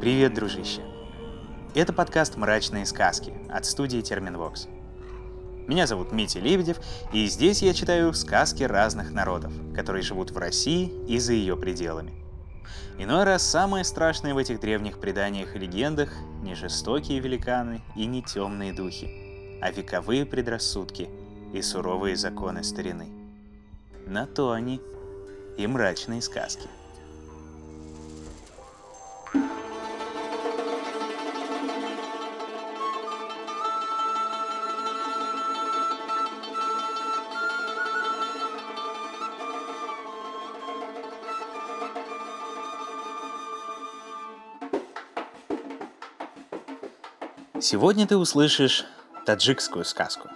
Привет, дружище! Это подкаст «Мрачные сказки» от студии Терминвокс. Меня зовут Митя Лебедев, и здесь я читаю сказки разных народов, которые живут в России и за ее пределами. Иной раз самое страшное в этих древних преданиях и легендах не жестокие великаны и не темные духи, а вековые предрассудки и суровые законы старины. На то они и мрачные сказки. Сегодня ты услышишь таджикскую сказку.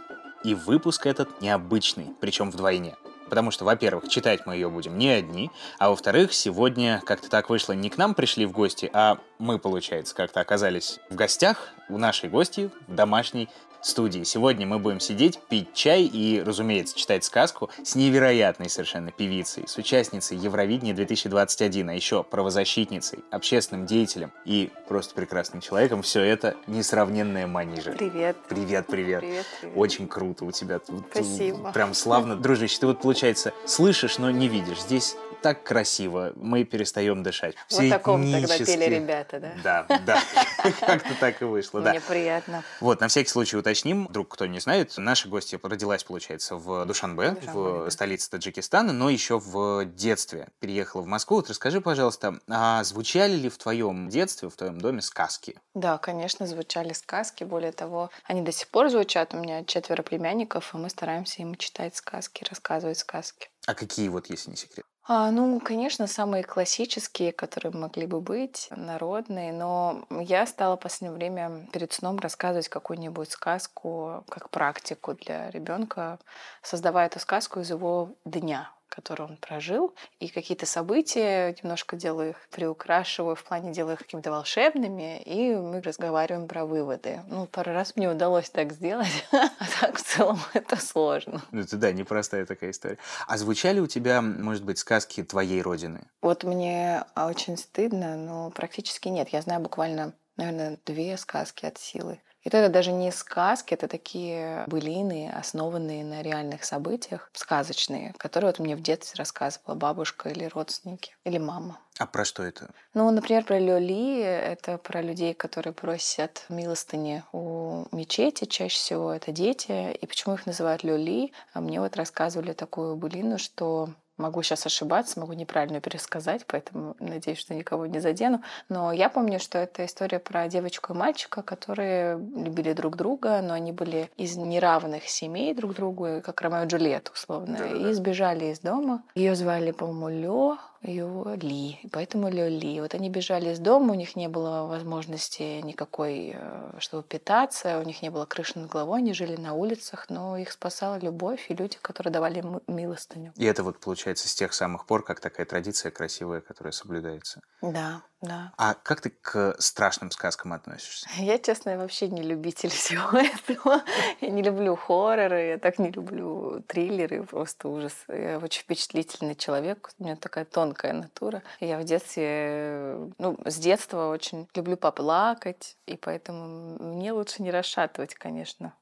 И выпуск этот необычный, причем вдвойне. Потому что, во-первых, читать мы ее будем не одни, а во-вторых, сегодня как-то так вышло, не к нам пришли в гости, а мы, получается, как-то оказались в гостях у нашей гости в домашней студии. Сегодня мы будем сидеть, пить чай и, разумеется, читать сказку с невероятной совершенно певицей, с участницей Евровидения 2021, а еще правозащитницей, общественным деятелем и просто прекрасным человеком. Все это несравненная Манижа. Привет. Привет, привет. Привет, привет. Очень круто у тебя. Спасибо. Прям славно. Дружище, ты вот, получается, слышишь, но не видишь. Здесь так красиво, мы перестаем дышать. Вот таком тогда пели ребята, да? Да, да. Как-то так и вышло, да. Мне приятно. Вот, на всякий случай уточним, вдруг кто не знает, наша гостья родилась, получается, в Душанбе, в столице Таджикистана, но еще в детстве переехала в Москву. Вот расскажи, пожалуйста, а звучали ли в твоем детстве, в твоем доме сказки? Да, конечно, звучали сказки. Более того, они до сих пор звучат. У меня четверо племянников, и мы стараемся им читать сказки, рассказывать сказки. А какие вот, если не секрет? А, ну, конечно, самые классические, которые могли бы быть, народные, но я стала в последнее время перед сном рассказывать какую-нибудь сказку как практику для ребенка, создавая эту сказку из его дня который он прожил, и какие-то события немножко делаю их, приукрашиваю, в плане делаю их какими-то волшебными, и мы разговариваем про выводы. Ну, пару раз мне удалось так сделать, а так в целом это сложно. Ну, это, да, непростая такая история. А звучали у тебя, может быть, сказки твоей родины? Вот мне а, очень стыдно, но практически нет. Я знаю буквально, наверное, две сказки от силы. И то это даже не сказки, это такие былины, основанные на реальных событиях, сказочные, которые вот мне в детстве рассказывала бабушка или родственники, или мама. А про что это? Ну, например, про Лёли, это про людей, которые просят милостыни у мечети, чаще всего это дети. И почему их называют Лёли? А Мне вот рассказывали такую былину, что Могу сейчас ошибаться, могу неправильно пересказать, поэтому надеюсь, что никого не задену. Но я помню, что это история про девочку и мальчика, которые любили друг друга, но они были из неравных семей друг другу, как Ромео и Джульетта, условно, Да-да-да. и сбежали из дома. Ее звали, по-моему, Лё, ее Ли, и поэтому Лё Ли. Вот они бежали из дома, у них не было возможности никакой, э, чтобы питаться, у них не было крыши над головой, они жили на улицах, но их спасала любовь и люди, которые давали им милостыню. И это вот получается с тех самых пор, как такая традиция красивая, которая соблюдается. Да, да. А как ты к страшным сказкам относишься? Я, честно, вообще не любитель всего этого. Я не люблю хорроры, я так не люблю триллеры, просто ужас. Я очень впечатлительный человек, у меня такая тонкая натура. Я в детстве, ну, с детства очень люблю поплакать, и поэтому мне лучше не расшатывать, конечно,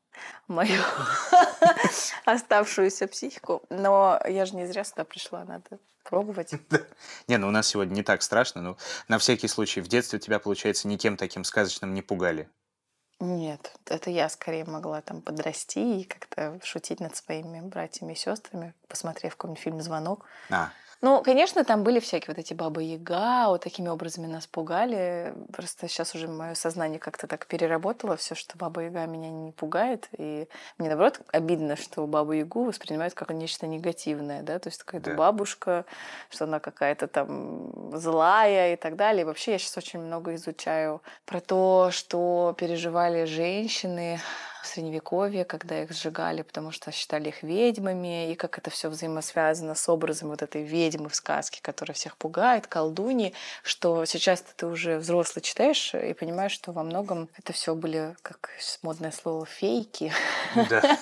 мою оставшуюся психику. Но я же не зря сюда пришла, надо пробовать. Не, ну у нас сегодня не так страшно, но на всякий случай в детстве тебя, получается, никем таким сказочным не пугали. Нет, это я скорее могла там подрасти и как-то шутить над своими братьями и сестрами, посмотрев какой-нибудь фильм «Звонок». А, Ну, конечно, там были всякие вот эти бабы Яга, вот такими образами нас пугали. Просто сейчас уже мое сознание как-то так переработало все, что баба Яга меня не пугает. И мне, наоборот, обидно, что бабу Ягу воспринимают как нечто негативное, да, то есть какая-то Да. бабушка, что она какая-то там злая и так далее. И вообще я сейчас очень много изучаю про то, что переживали женщины в Средневековье, когда их сжигали, потому что считали их ведьмами, и как это все взаимосвязано с образом вот этой ведьмы в сказке, которая всех пугает, колдуни, что сейчас ты уже взрослый читаешь и понимаешь, что во многом это все были, как модное слово, фейки. Да.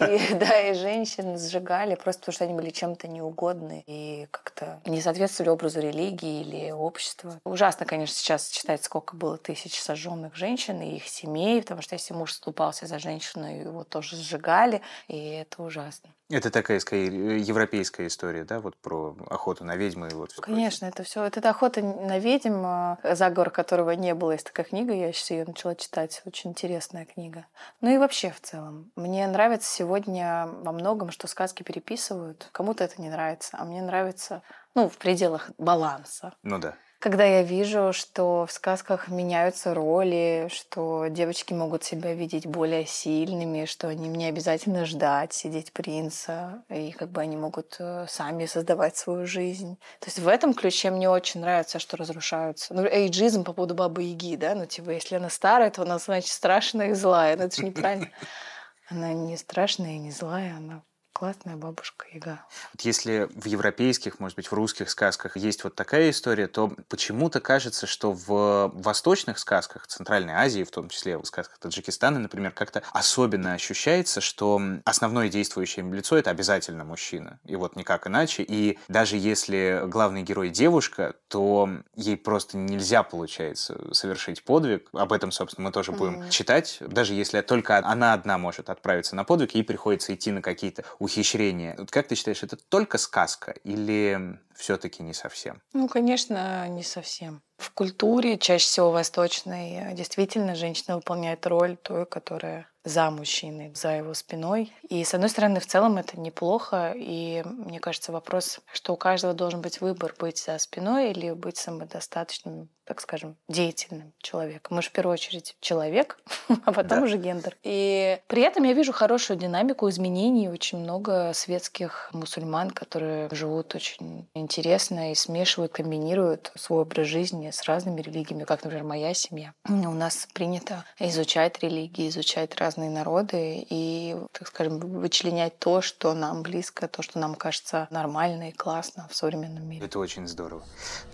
И, да, и женщин сжигали просто потому, что они были чем-то неугодны и как-то не соответствовали образу религии или общества. Ужасно, конечно, сейчас читать, сколько было тысяч сожженных женщин и их семей, потому что если муж ступался за женщину, его тоже сжигали, и это ужасно. Это такая, скорее, европейская история, да, вот про охоту на ведьмы и вот. Конечно, это все. Это охота на ведьм, а, заговор которого не было. Есть такая книга, я сейчас ее начала читать. Очень интересная книга. Ну и вообще в целом. Мне нравится сегодня во многом, что сказки переписывают. Кому-то это не нравится, а мне нравится, ну, в пределах баланса. Ну да когда я вижу, что в сказках меняются роли, что девочки могут себя видеть более сильными, что они не обязательно ждать, сидеть принца, и как бы они могут э, сами создавать свою жизнь. То есть в этом ключе мне очень нравится, что разрушаются. Ну, эйджизм по поводу Бабы Яги, да, ну типа, если она старая, то она, значит, страшная и злая. Но это же неправильно. Она не страшная и не злая, она классная бабушка Яга. Вот если в европейских, может быть, в русских сказках есть вот такая история, то почему-то кажется, что в восточных сказках Центральной Азии, в том числе в сказках Таджикистана, например, как-то особенно ощущается, что основное действующее лицо — это обязательно мужчина. И вот никак иначе. И даже если главный герой девушка, то ей просто нельзя, получается, совершить подвиг. Об этом, собственно, мы тоже будем mm-hmm. читать. Даже если только она одна может отправиться на подвиг, ей приходится идти на какие-то ухищрения. Вот как ты считаешь, это только сказка или все-таки не совсем? Ну, конечно, не совсем. В культуре, чаще всего восточной, действительно женщина выполняет роль той, которая за мужчиной, за его спиной. И, с одной стороны, в целом это неплохо. И мне кажется, вопрос, что у каждого должен быть выбор быть за спиной или быть самодостаточным, так скажем, деятельным человеком. Мы же в первую очередь человек, а потом да. уже гендер. И при этом я вижу хорошую динамику изменений. Очень много светских мусульман, которые живут очень интересно и смешивают, комбинируют свой образ жизни с разными религиями, как, например, моя семья. У нас принято изучать религии, изучать разные народы и, так скажем, вычленять то, что нам близко, то, что нам кажется нормально и классно в современном мире. Это очень здорово.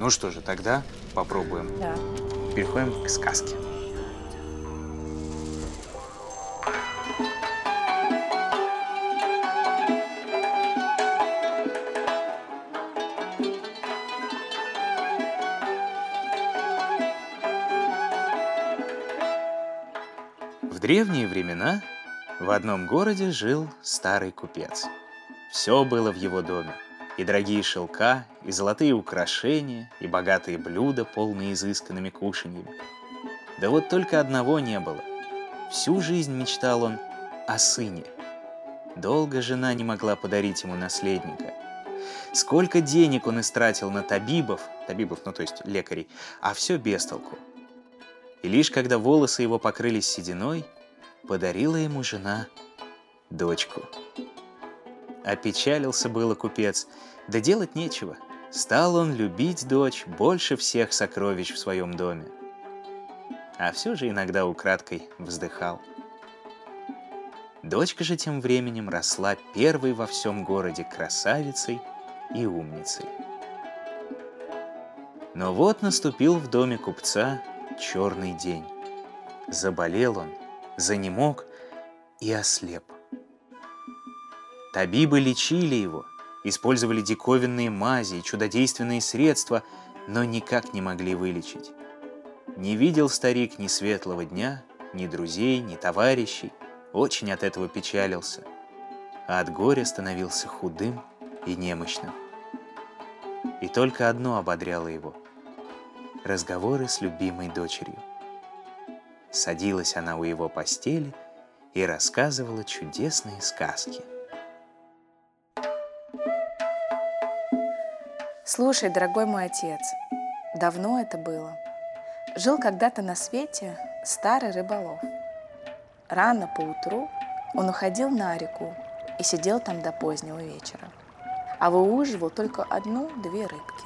Ну что же, тогда попробуем. Да. Переходим к сказке. древние времена в одном городе жил старый купец. Все было в его доме. И дорогие шелка, и золотые украшения, и богатые блюда, полные изысканными кушаньями. Да вот только одного не было. Всю жизнь мечтал он о сыне. Долго жена не могла подарить ему наследника. Сколько денег он истратил на табибов, табибов, ну то есть лекарей, а все без толку. И лишь когда волосы его покрылись сединой, подарила ему жена дочку. Опечалился было купец, да делать нечего. Стал он любить дочь больше всех сокровищ в своем доме. А все же иногда украдкой вздыхал. Дочка же тем временем росла первой во всем городе красавицей и умницей. Но вот наступил в доме купца черный день. Заболел он – занемог и ослеп. Табибы лечили его, использовали диковинные мази и чудодейственные средства, но никак не могли вылечить. Не видел старик ни светлого дня, ни друзей, ни товарищей, очень от этого печалился, а от горя становился худым и немощным. И только одно ободряло его — разговоры с любимой дочерью. Садилась она у его постели и рассказывала чудесные сказки. Слушай, дорогой мой отец, давно это было. Жил когда-то на свете старый рыболов. Рано по утру он уходил на реку и сидел там до позднего вечера, а выуживал только одну-две рыбки.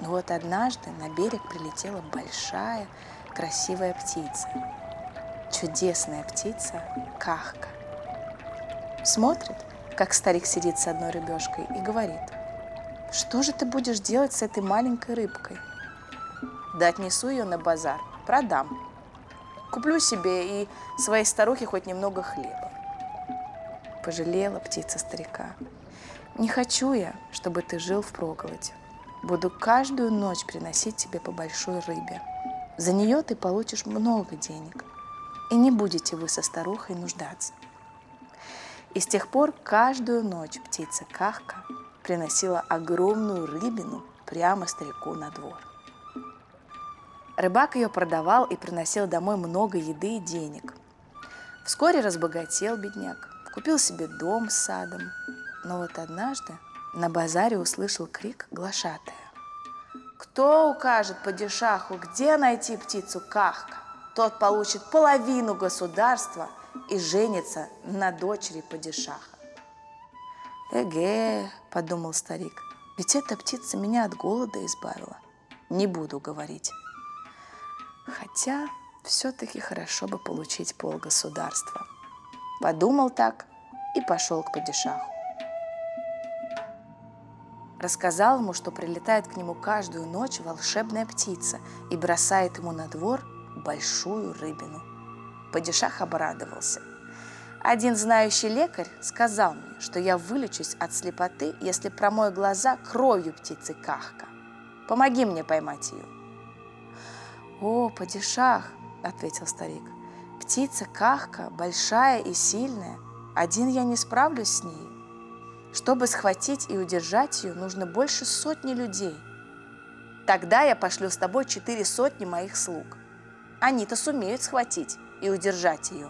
Но вот однажды на берег прилетела большая, красивая птица. чудесная птица Кахка. Смотрит, как старик сидит с одной рыбешкой и говорит, что же ты будешь делать с этой маленькой рыбкой? Да отнесу ее на базар, продам. Куплю себе и своей старухе хоть немного хлеба. Пожалела птица старика. Не хочу я, чтобы ты жил в проголоде. Буду каждую ночь приносить тебе по большой рыбе. За нее ты получишь много денег, и не будете вы со старухой нуждаться. И с тех пор каждую ночь птица Кахка приносила огромную рыбину прямо старику на двор. Рыбак ее продавал и приносил домой много еды и денег. Вскоре разбогател бедняк, купил себе дом с садом. Но вот однажды на базаре услышал крик глашатая. Кто укажет падишаху, где найти птицу Кахка, тот получит половину государства и женится на дочери падишаха. «Эге», — подумал старик, — «ведь эта птица меня от голода избавила. Не буду говорить». Хотя все-таки хорошо бы получить полгосударства. Подумал так и пошел к падишаху. Рассказал ему, что прилетает к нему каждую ночь волшебная птица и бросает ему на двор большую рыбину. Падишах обрадовался. Один знающий лекарь сказал мне, что я вылечусь от слепоты, если промою глаза кровью птицы Кахка. Помоги мне поймать ее. «О, падишах!» – ответил старик. «Птица Кахка большая и сильная. Один я не справлюсь с ней. Чтобы схватить и удержать ее, нужно больше сотни людей. Тогда я пошлю с тобой четыре сотни моих слуг. Они-то сумеют схватить и удержать ее.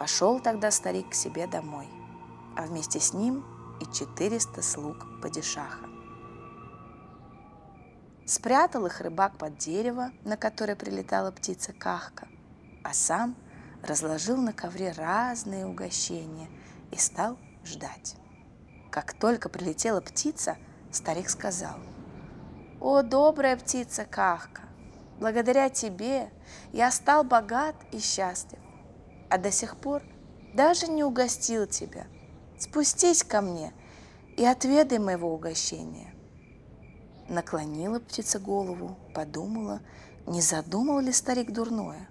Пошел тогда старик к себе домой, а вместе с ним и четыреста слуг падишаха. Спрятал их рыбак под дерево, на которое прилетала птица Кахка, а сам разложил на ковре разные угощения и стал ждать. Как только прилетела птица, старик сказал, «О, добрая птица Кахка, благодаря тебе я стал богат и счастлив, а до сих пор даже не угостил тебя. Спустись ко мне и отведай моего угощения». Наклонила птица голову, подумала, не задумал ли старик дурное.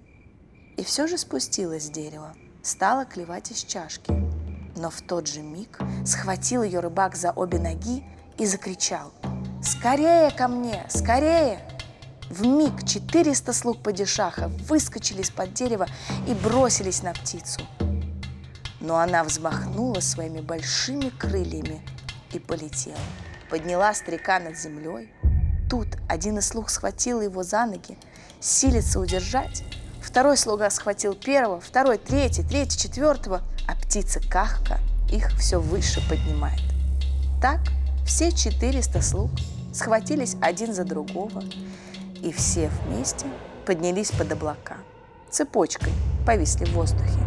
И все же спустилась с дерева, стала клевать из чашки – но в тот же миг схватил ее рыбак за обе ноги и закричал «Скорее ко мне! Скорее!» В миг 400 слуг падишаха выскочили из-под дерева и бросились на птицу. Но она взмахнула своими большими крыльями и полетела. Подняла старика над землей. Тут один из слуг схватил его за ноги, силится удержать. Второй слуга схватил первого, второй, третий, третий, четвертого – а птица Кахка их все выше поднимает. Так все 400 слуг схватились один за другого, и все вместе поднялись под облака. Цепочкой повисли в воздухе.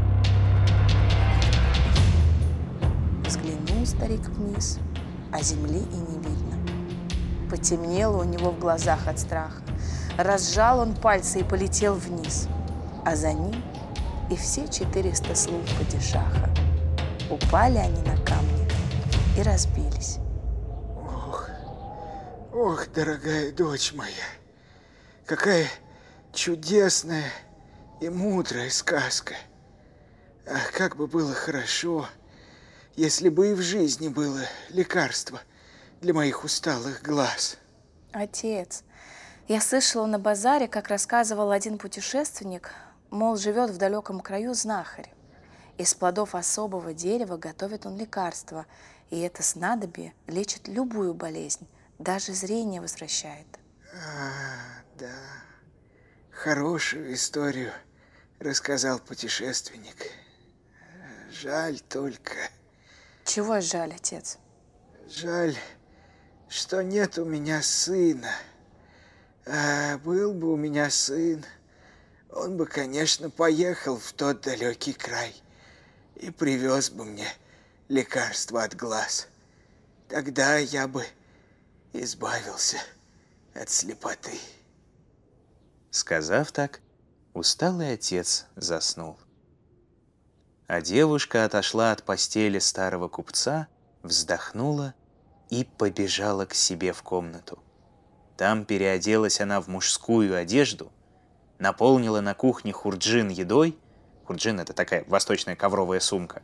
Взглянул старик вниз, а земли и не видно. Потемнело у него в глазах от страха. Разжал он пальцы и полетел вниз, а за ним и все 400 слуг падишаха. Упали они на камни и разбились. Ох, ох, дорогая дочь моя, какая чудесная и мудрая сказка. Ах, как бы было хорошо, если бы и в жизни было лекарство для моих усталых глаз. Отец, я слышала на базаре, как рассказывал один путешественник, Мол, живет в далеком краю знахарь. Из плодов особого дерева готовит он лекарство, и это снадобье лечит любую болезнь, даже зрение возвращает. А, да, хорошую историю рассказал путешественник. Жаль только... Чего жаль, отец? Жаль, что нет у меня сына. А был бы у меня сын, он бы, конечно, поехал в тот далекий край и привез бы мне лекарство от глаз. Тогда я бы избавился от слепоты. Сказав так, усталый отец заснул. А девушка отошла от постели старого купца, вздохнула и побежала к себе в комнату. Там переоделась она в мужскую одежду, наполнила на кухне хурджин едой, хурджин — это такая восточная ковровая сумка,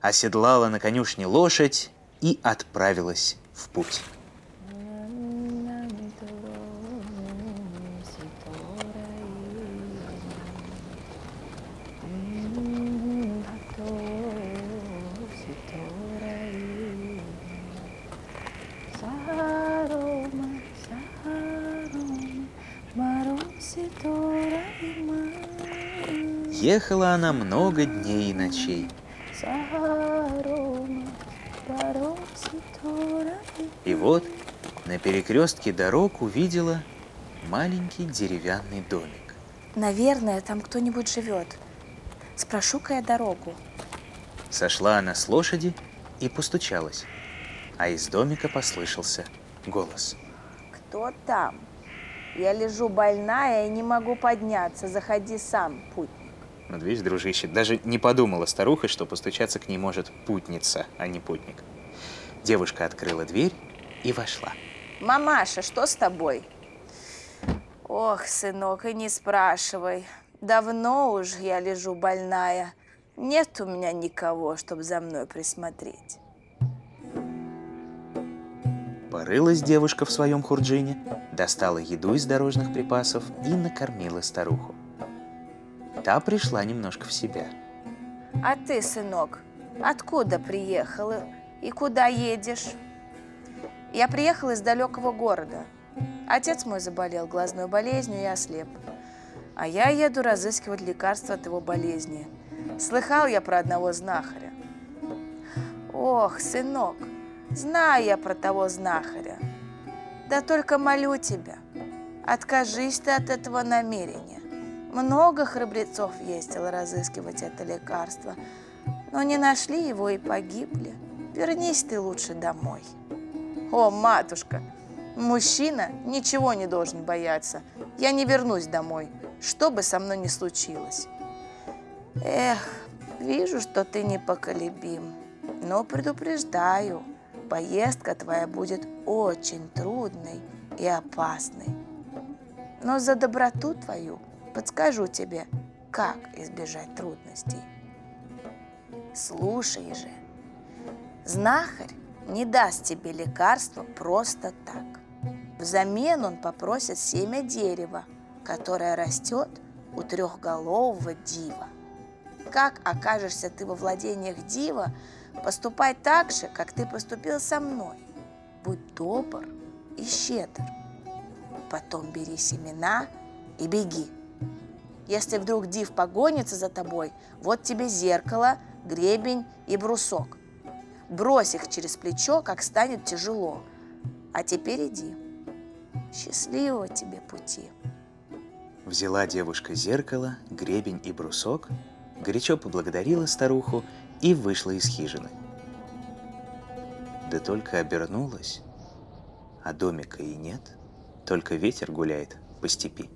оседлала на конюшне лошадь и отправилась в путь. Ехала она много дней и ночей. И вот на перекрестке дорог увидела маленький деревянный домик. Наверное, там кто-нибудь живет. Спрошу-ка я дорогу. Сошла она с лошади и постучалась, а из домика послышался голос. Кто там? Я лежу больная и не могу подняться. Заходи сам, путник. Вот видишь, дружище, даже не подумала старуха, что постучаться к ней может путница, а не путник. Девушка открыла дверь и вошла. Мамаша, что с тобой? Ох, сынок, и не спрашивай. Давно уж я лежу больная. Нет у меня никого, чтобы за мной присмотреть. Порылась девушка в своем хурджине, достала еду из дорожных припасов и накормила старуху. Та пришла немножко в себя. А ты, сынок, откуда приехала и куда едешь? Я приехала из далекого города. Отец мой заболел глазной болезнью и ослеп. А я еду разыскивать лекарства от его болезни. Слыхал я про одного знахаря. Ох, сынок, знаю я про того знахаря. Да только молю тебя, откажись ты от этого намерения. Много храбрецов ездило разыскивать это лекарство, но не нашли его и погибли. Вернись ты лучше домой. О, матушка, мужчина ничего не должен бояться. Я не вернусь домой, что бы со мной ни случилось. Эх, вижу, что ты непоколебим, но предупреждаю, поездка твоя будет очень трудной и опасной. Но за доброту твою подскажу тебе, как избежать трудностей. Слушай же, знахарь не даст тебе лекарства просто так. Взамен он попросит семя дерева, которое растет у трехголового дива. Как окажешься ты во владениях дива, поступай так же, как ты поступил со мной. Будь добр и щедр. Потом бери семена и беги. Если вдруг див погонится за тобой, вот тебе зеркало, гребень и брусок. Брось их через плечо, как станет тяжело. А теперь иди. Счастливого тебе пути. Взяла девушка зеркало, гребень и брусок, горячо поблагодарила старуху и вышла из хижины. Да только обернулась, а домика и нет, только ветер гуляет по степи.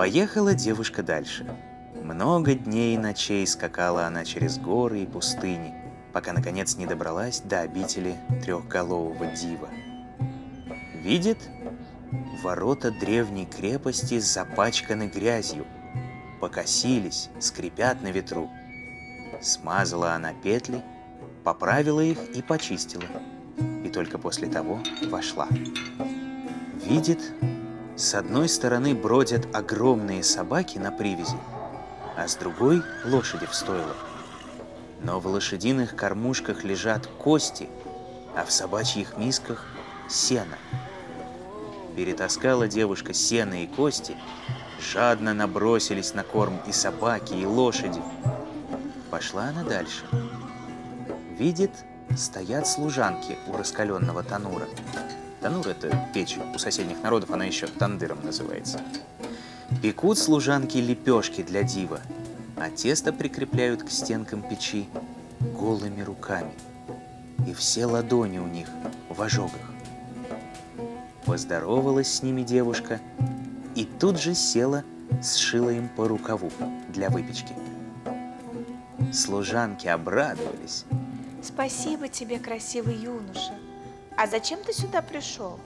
Поехала девушка дальше. Много дней и ночей скакала она через горы и пустыни, пока наконец не добралась до обители трехголового дива. Видит, ворота древней крепости запачканы грязью, покосились, скрипят на ветру. Смазала она петли, поправила их и почистила, и только после того вошла. Видит, с одной стороны бродят огромные собаки на привязи, а с другой – лошади в стойлах. Но в лошадиных кормушках лежат кости, а в собачьих мисках – сено. Перетаскала девушка сено и кости, жадно набросились на корм и собаки, и лошади. Пошла она дальше. Видит, стоят служанки у раскаленного танура. Танур – это печь. У соседних народов она еще тандыром называется. Пекут служанки лепешки для дива, а тесто прикрепляют к стенкам печи голыми руками. И все ладони у них в ожогах. Поздоровалась с ними девушка, и тут же села, сшила им по рукаву для выпечки. Служанки обрадовались. Спасибо тебе, красивый юноша. А зачем ты сюда пришел?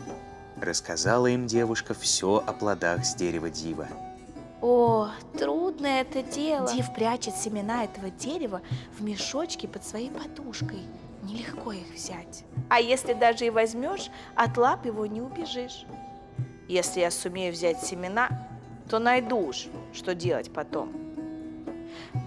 Рассказала им девушка все о плодах с дерева дива. О, трудное это дело. Див прячет семена этого дерева в мешочке под своей подушкой. Нелегко их взять. А если даже и возьмешь, от лап его не убежишь. Если я сумею взять семена, то найду уж, что делать потом.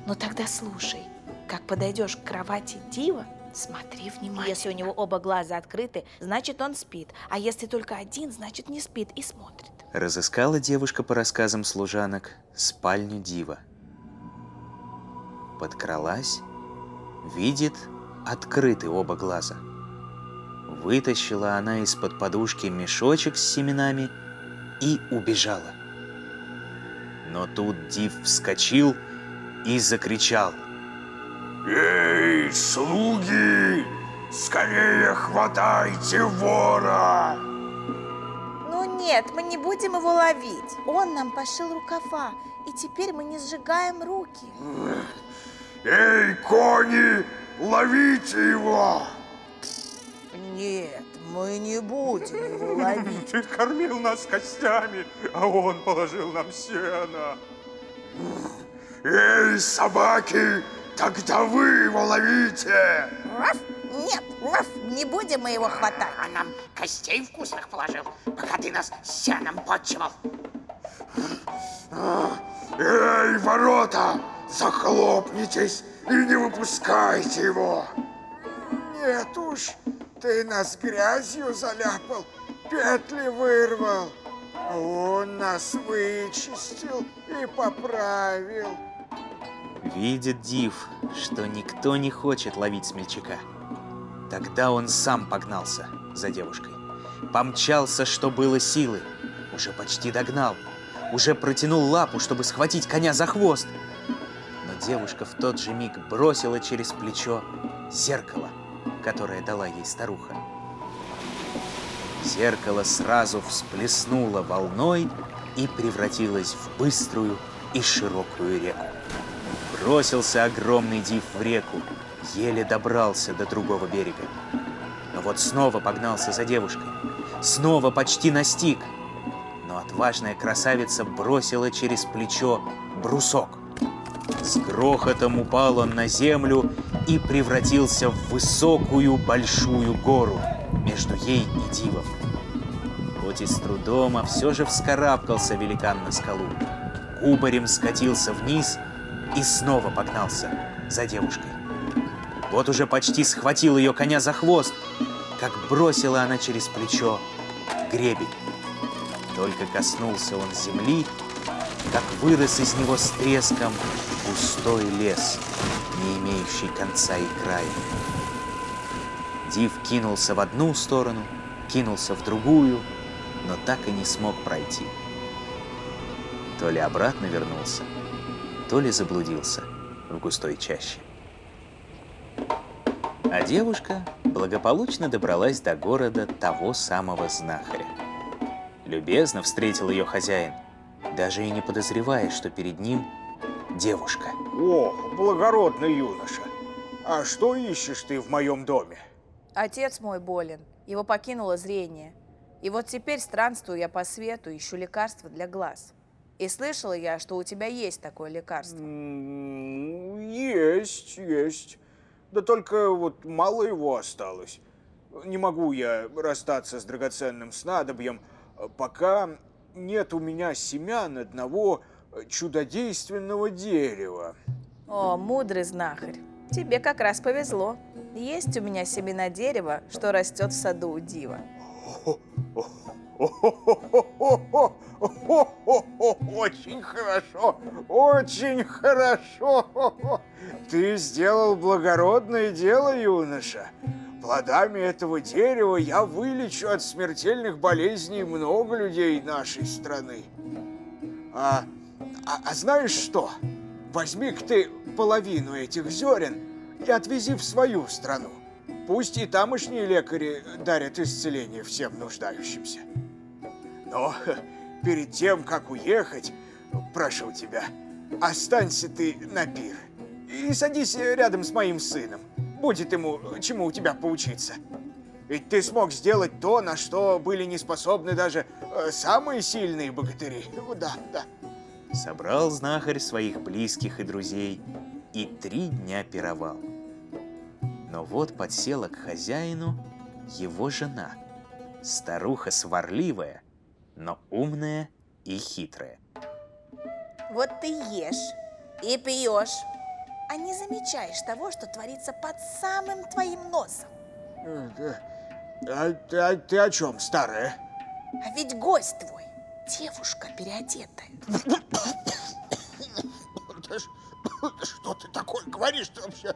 Но тогда слушай, как подойдешь к кровати Дива, смотри внимательно. Если у него оба глаза открыты, значит он спит, а если только один, значит не спит и смотрит. Разыскала девушка по рассказам служанок спальню Дива. Подкралась, видит открыты оба глаза. Вытащила она из-под подушки мешочек с семенами и убежала. Но тут Див вскочил и закричал. «Эй, слуги! Скорее хватайте вора!» Ну нет, мы не будем его ловить. Он нам пошил рукава, и теперь мы не сжигаем руки. «Эй, кони, ловите его!» Нет, мы не будем его ловить. Ты кормил нас костями, а он положил нам сено. Эй, собаки, тогда вы его ловите! Раф? Нет, Раф, не будем мы его хватать. А нам костей вкусных положил, пока ты нас сеном подчивал. Эй, ворота, захлопнитесь и не выпускайте его! Нет уж, ты нас грязью заляпал, петли вырвал. А Он нас вычистил и поправил. Видит Див, что никто не хочет ловить смельчака. Тогда он сам погнался за девушкой. Помчался, что было силы. Уже почти догнал. Уже протянул лапу, чтобы схватить коня за хвост. Но девушка в тот же миг бросила через плечо зеркало, которое дала ей старуха. Зеркало сразу всплеснуло волной и превратилось в быструю и широкую реку. Бросился огромный див в реку, еле добрался до другого берега. Но вот снова погнался за девушкой, снова почти настиг. Но отважная красавица бросила через плечо брусок. С грохотом упал он на землю и превратился в высокую большую гору между ей и дивом. Хоть и с трудом, а все же вскарабкался великан на скалу. Кубарем скатился вниз и снова погнался за девушкой. Вот уже почти схватил ее коня за хвост, как бросила она через плечо гребень. Только коснулся он земли, как вырос из него с треском густой лес, не имеющий конца и края. Див кинулся в одну сторону, кинулся в другую, но так и не смог пройти. То ли обратно вернулся, то ли заблудился в густой чаще. А девушка благополучно добралась до города того самого знахаря. Любезно встретил ее хозяин, даже и не подозревая, что перед ним девушка. О, благородный юноша, а что ищешь ты в моем доме? Отец мой болен, его покинуло зрение. И вот теперь странствую я по свету, ищу лекарства для глаз. И слышала я, что у тебя есть такое лекарство. Есть, есть. Да только вот мало его осталось. Не могу я расстаться с драгоценным снадобьем, пока нет у меня семян одного чудодейственного дерева. О, мудрый знахарь, тебе как раз повезло. Есть у меня семена дерева, что растет в саду у дива. Очень хорошо, очень хорошо. Ты сделал благородное дело, юноша. Плодами этого дерева я вылечу от смертельных болезней много людей нашей страны. А, а, а знаешь что? Возьми-ка ты половину этих зерен и отвези в свою страну. Пусть и тамошние лекари дарят исцеление всем нуждающимся. Но перед тем, как уехать, прошу тебя, останься ты на пир. И садись рядом с моим сыном. Будет ему чему у тебя поучиться. Ведь ты смог сделать то, на что были не способны даже э, самые сильные богатыри. Ну да, да. Собрал знахарь своих близких и друзей и три дня пировал. Но вот подсела к хозяину его жена, старуха сварливая, но умная и хитрая. Вот ты ешь и пьешь, а не замечаешь того, что творится под самым твоим носом. А, ты- а ты о чем, старая? А ведь гость твой, девушка переодетая. Да Что ты такое говоришь-то вообще?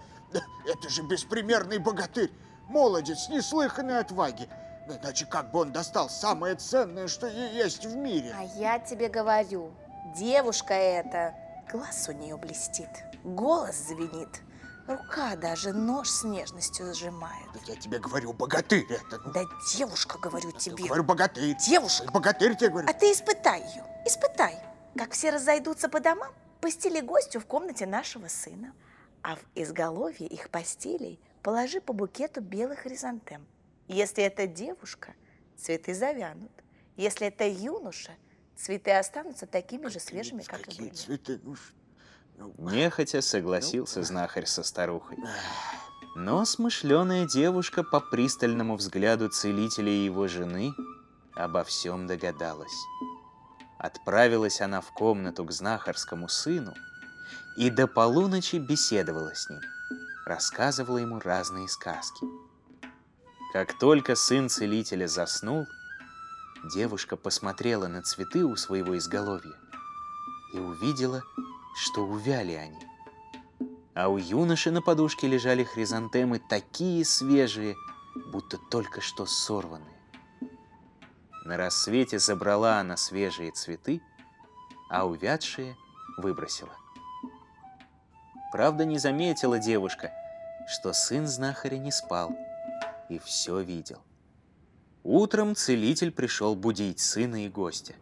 Это же беспримерный богатырь, молодец, неслыханной отваги. Ну, Иначе как бы он достал самое ценное, что есть в мире? А я тебе говорю, девушка эта, глаз у нее блестит, голос звенит, рука даже нож с нежностью сжимает. Да я тебе говорю, богатырь это. ну. Да девушка, говорю Я тебе. говорю, богатырь. Девушка. Богатырь тебе говорю. А ты испытай ее, испытай. Как все разойдутся по домам, постели гостю в комнате нашего сына. А в изголовье их постелей положи по букету белых хризантем. Если это девушка, цветы завянут. Если это юноша, цветы останутся такими же свежими, как и Какие были. цветы? Ну, ну, Нехотя согласился знахарь со старухой. Но смышленая девушка по пристальному взгляду целителя и его жены обо всем догадалась. Отправилась она в комнату к знахарскому сыну и до полуночи беседовала с ним, рассказывала ему разные сказки. Как только сын целителя заснул, девушка посмотрела на цветы у своего изголовья и увидела, что увяли они. А у юноши на подушке лежали хризантемы такие свежие, будто только что сорванные. На рассвете забрала она свежие цветы, а увядшие выбросила. Правда, не заметила девушка, что сын знахаря не спал и все видел. Утром целитель пришел будить сына и гостя.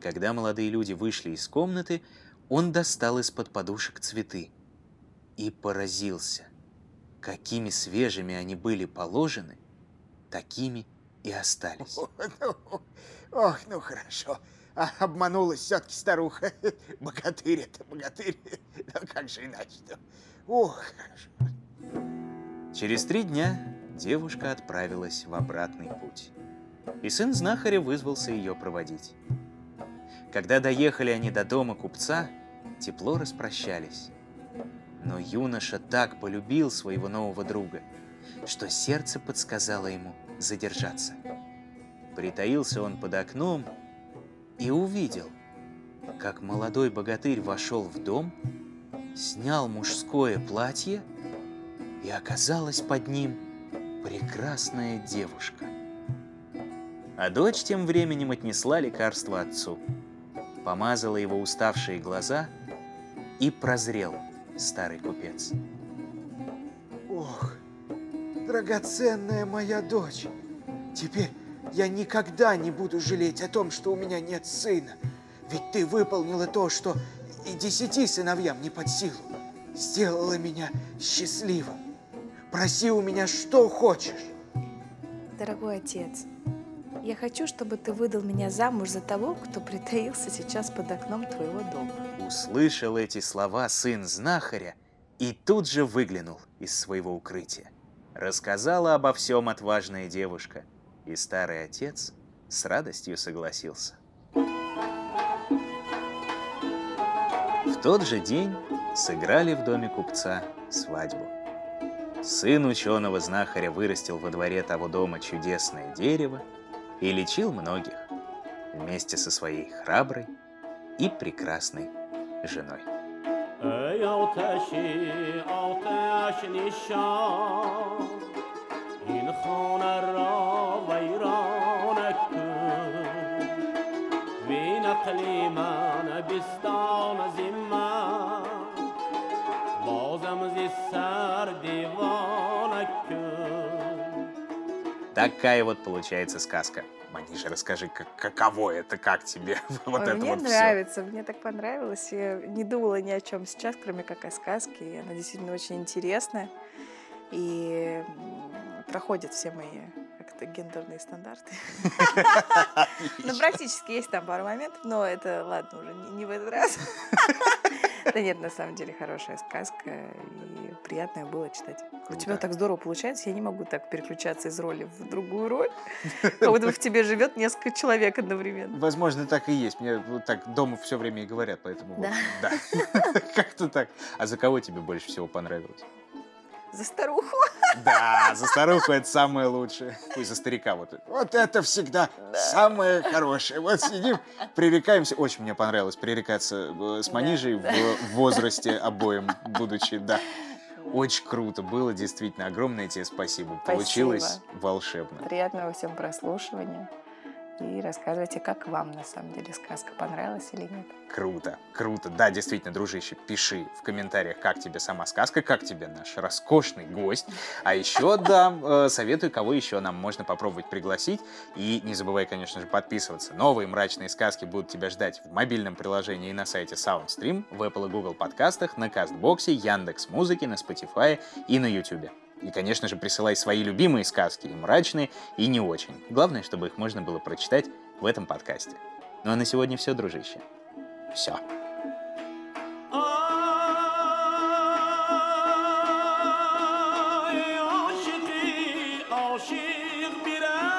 Когда молодые люди вышли из комнаты, он достал из-под подушек цветы и поразился, какими свежими они были положены, такими и остались. Ну, Ох, ну хорошо. А, обманулась все-таки старуха. Богатырь это, богатырь. Ну как же иначе-то? Ох, хорошо. Через три дня девушка отправилась в обратный путь. И сын знахаря вызвался ее проводить. Когда доехали они до дома купца, тепло распрощались. Но юноша так полюбил своего нового друга, что сердце подсказало ему задержаться. Притаился он под окном и увидел, как молодой богатырь вошел в дом, снял мужское платье и оказалась под ним прекрасная девушка. А дочь тем временем отнесла лекарство отцу, помазала его уставшие глаза и прозрел старый купец. Драгоценная моя дочь. Теперь я никогда не буду жалеть о том, что у меня нет сына. Ведь ты выполнила то, что и десяти сыновьям не под силу. Сделала меня счастливым. Проси у меня что хочешь. Дорогой отец, я хочу, чтобы ты выдал меня замуж за того, кто притаился сейчас под окном твоего дома. Услышал эти слова сын знахаря и тут же выглянул из своего укрытия. Рассказала обо всем отважная девушка, и старый отец с радостью согласился. В тот же день сыграли в доме купца свадьбу. Сын ученого знахаря вырастил во дворе того дома чудесное дерево и лечил многих вместе со своей храброй и прекрасной женой. ای آتشی آتش نشان این خانه را ویران کن وی نقل من بستان زمان بازم زی سر دیوانه کن Такая вот получается сказка. Манижа, расскажи, как, каково это, как тебе вот Ой, это мне вот всё? нравится, мне так понравилось. Я не думала ни о чем сейчас, кроме как о сказке. И она действительно очень интересная. И проходит все мои как-то гендерные стандарты. Ну, практически есть там пару моментов, но это, ладно, уже не, не в этот раз. Да нет, на самом деле хорошая сказка, и приятное было читать. У тебя Круто. так здорово получается, я не могу так переключаться из роли в другую роль. Как будто в тебе живет несколько человек одновременно. Возможно, так и есть. Мне так дома все время и говорят, поэтому да. Как-то так. А за кого тебе больше всего понравилось? За старуху. Да, за старуху это самое лучшее. Ой, за старика вот. Вот это всегда самое хорошее. Вот сидим, Пререкаемся. Очень мне понравилось пререкаться э, с Манижей в в возрасте обоим, будучи, да. Очень круто было, действительно. Огромное тебе спасибо. Получилось волшебно. Приятного всем прослушивания. И рассказывайте, как вам на самом деле сказка понравилась или нет. Круто, круто. Да, действительно, дружище, пиши в комментариях, как тебе сама сказка, как тебе наш роскошный гость. А еще, да, э, советую, кого еще нам можно попробовать пригласить. И не забывай, конечно же, подписываться. Новые мрачные сказки будут тебя ждать в мобильном приложении и на сайте SoundStream, в Apple и Google подкастах, на Кастбоксе, Яндекс Музыке, на Spotify и на YouTube. И, конечно же, присылай свои любимые сказки, и мрачные, и не очень. Главное, чтобы их можно было прочитать в этом подкасте. Ну а на сегодня все, дружище. Все. Aşık birem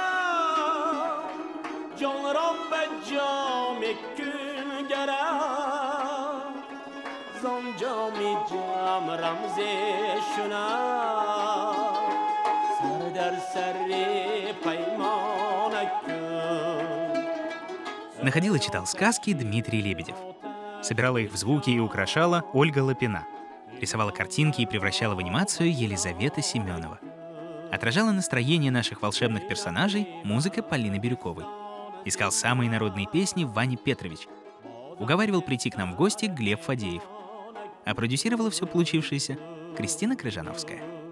Находил и читал сказки Дмитрий Лебедев. Собирала их в звуки и украшала Ольга Лапина. Рисовала картинки и превращала в анимацию Елизавета Семенова. Отражала настроение наших волшебных персонажей музыка Полины Бирюковой. Искал самые народные песни Ваня Петрович. Уговаривал прийти к нам в гости Глеб Фадеев. А продюсировала все получившееся Кристина Крыжановская.